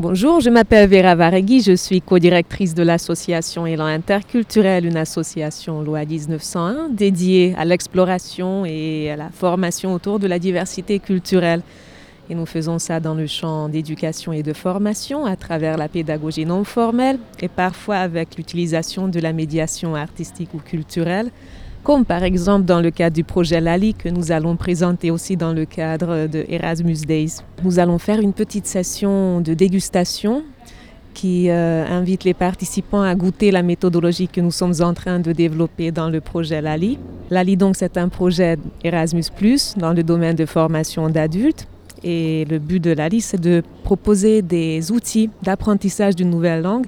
bonjour, je m'appelle Vera Varegui, je suis co-directrice de l'association Élan Interculturel, une association loi 1901 dédiée à l'exploration et à la formation autour de la diversité culturelle. Et nous faisons ça dans le champ d'éducation et de formation à travers la pédagogie non formelle et parfois avec l'utilisation de la médiation artistique ou culturelle comme par exemple dans le cadre du projet Lali que nous allons présenter aussi dans le cadre de Erasmus Days. Nous allons faire une petite session de dégustation qui euh, invite les participants à goûter la méthodologie que nous sommes en train de développer dans le projet Lali. Lali donc c'est un projet Erasmus ⁇ dans le domaine de formation d'adultes. Et le but de Lali, c'est de proposer des outils d'apprentissage d'une nouvelle langue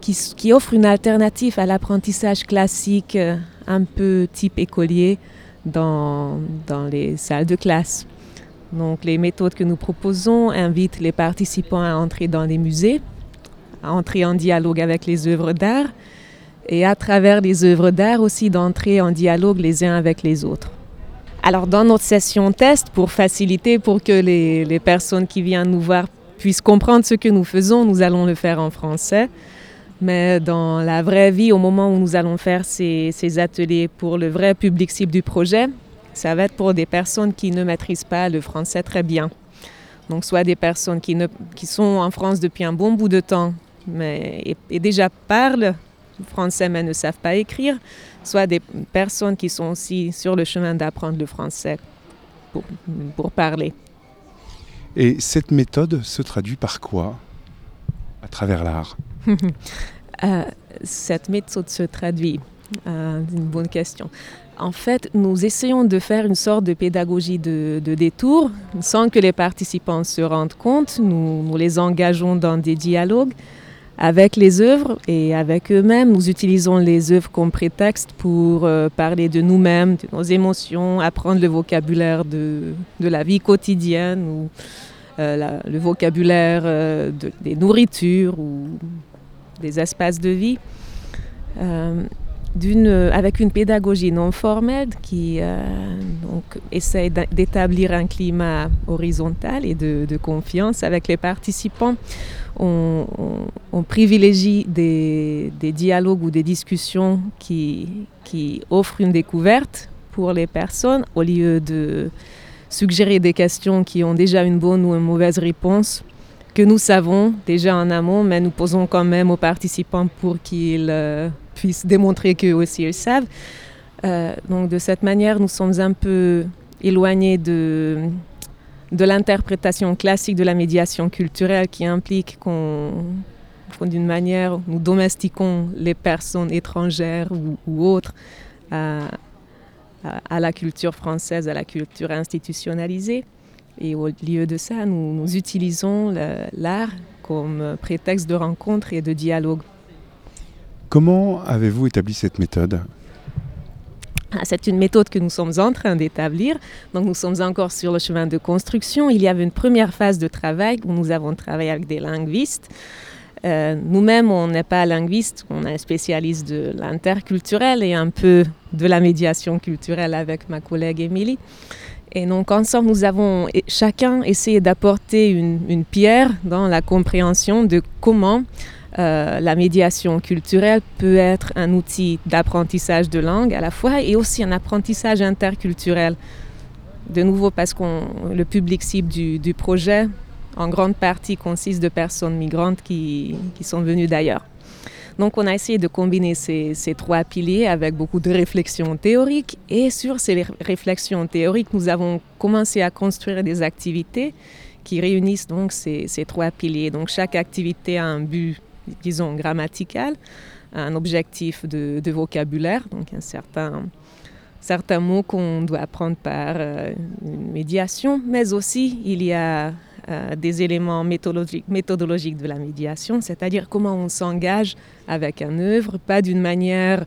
qui, offrent une alternative à l'apprentissage classique euh, un peu type écolier dans, dans les salles de classe. Donc les méthodes que nous proposons invitent les participants à entrer dans les musées, à entrer en dialogue avec les œuvres d'art et à travers les œuvres d'art aussi d'entrer en dialogue les uns avec les autres. Alors dans notre session test, pour faciliter, pour que les, les personnes qui viennent nous voir puissent comprendre ce que nous faisons, nous allons le faire en français. Mais dans la vraie vie, au moment où nous allons faire ces, ateliers pour le vrai public cible du projet, ça va être pour des personnes qui ne maîtrisent pas le français très bien. Donc soit des personnes qui, sont en France depuis un bon bout de temps et, déjà parlent français mais ne savent pas écrire, soit des personnes qui sont aussi sur le chemin d'apprendre le français pour, parler. Et cette méthode se traduit par quoi à travers l'art? cette méthode se traduit euh, une bonne question. En fait, nous essayons de faire une sorte de pédagogie de, détour sans que les participants se rendent compte. Nous, nous, les engageons dans des dialogues avec les œuvres et avec eux-mêmes. Nous utilisons les œuvres comme prétexte pour euh, parler de nous-mêmes, de nos émotions, apprendre le vocabulaire de, de la vie quotidienne ou le vocabulaire des nourritures ou des espaces de vie, euh, avec une pédagogie non formelle qui euh, donc, essaie d'établir un climat horizontal et de, confiance avec les participants. On, privilégie des, dialogues ou des discussions qui offrent une découverte pour les personnes au lieu de suggérer des questions qui ont déjà une bonne ou une mauvaise réponse que nous savons déjà en amont, mais nous posons quand même aux participants pour qu'ils euh, puissent démontrer qu'eux aussi ils savent. Euh, donc de cette manière, nous sommes un peu éloignés de, de l'interprétation classique de la médiation culturelle qui implique qu'on d'une manière, nous domestiquons les personnes étrangères ou, autres à, à, la culture française, à la culture institutionnalisée. Et au lieu de ça, nous, utilisons l'art comme prétexte de rencontre et de dialogue. Comment avez-vous établi cette méthode? Ah, c'est une méthode que nous sommes en train d'établir. Donc nous sommes encore sur le chemin de construction. Il y avait une première phase de travail où nous avons travaillé avec des linguistes. Euh, nous-mêmes, on n'est pas linguiste, on est spécialiste de l'interculturel et un peu de la médiation culturelle avec ma collègue Émilie. Et donc ensemble, nous avons chacun essayé d'apporter une, pierre dans la compréhension de comment euh, la médiation culturelle peut être un outil d'apprentissage de langue à la fois et aussi un apprentissage interculturel. De nouveau parce que le public cible du, projet, en grande partie, consiste de personnes migrantes qui sont venues d'ailleurs. Donc on a essayé de combiner ces, trois piliers avec beaucoup de réflexions théoriques et sur ces réflexions théoriques, nous avons commencé à construire des activités qui réunissent donc ces, trois piliers. Donc chaque activité a un but, disons, grammatical, un objectif de, vocabulaire, donc un certain certains mots qu'on doit apprendre par euh, une médiation, mais aussi il y a euh, des éléments méthodologiques, de la médiation, c'est-à-dire comment on s'engage avec un œuvre, pas d'une manière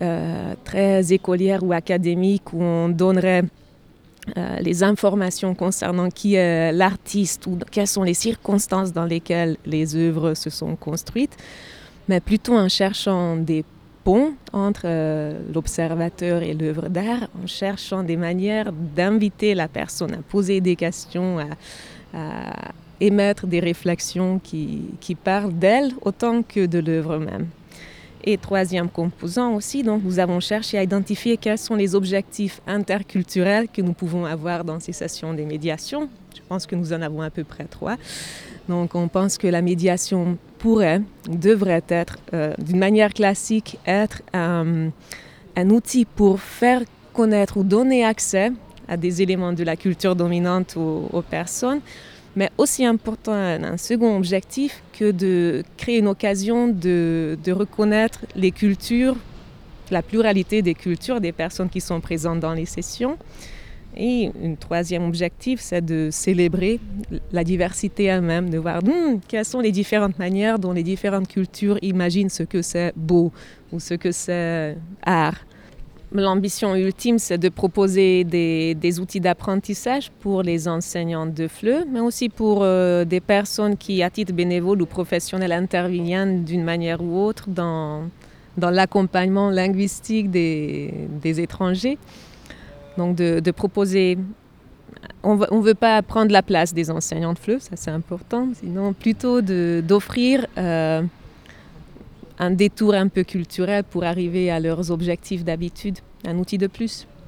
euh, très écolière ou académique où on donnerait euh, les informations concernant qui est l'artiste ou quelles sont les circonstances dans lesquelles les œuvres se sont construites, mais plutôt en cherchant des ponts entre l'observateur et l'œuvre d'art, en cherchant des manières d'inviter la personne à poser des questions, à, émettre des réflexions qui, parlent d'elles autant que de l'œuvre même. Et troisième composant aussi, donc nous avons cherché à identifier quels sont les objectifs interculturels que nous pouvons avoir dans ces sessions de médiation. Je pense que nous en avons à peu près trois. Donc on pense que la médiation pourrait, devrait être, euh, d'une manière classique, être un, un outil pour faire connaître ou donner accès à des éléments de la culture dominante aux, personnes, mais aussi important, un second objectif que de créer une occasion de, de, reconnaître les cultures, la pluralité des cultures des personnes qui sont présentes dans les sessions. Et un troisième objectif, c'est de célébrer la diversité elle-même, de voir hmm, quelles sont les différentes manières dont les différentes cultures imaginent ce que c'est beau ou ce que c'est art. L'ambition ultime, c'est de proposer des, outils d'apprentissage pour les enseignants de FLE, mais aussi pour euh, des personnes qui, à titre bénévole ou professionnel, interviennent d'une manière ou autre dans, l'accompagnement linguistique des, étrangers. Donc, de, proposer. On ne veut pas prendre la place des enseignants de FLE, ça c'est important, sinon plutôt d'offrir. Un détour un peu culturel pour arriver à leurs objectifs d'habitude, un outil de plus.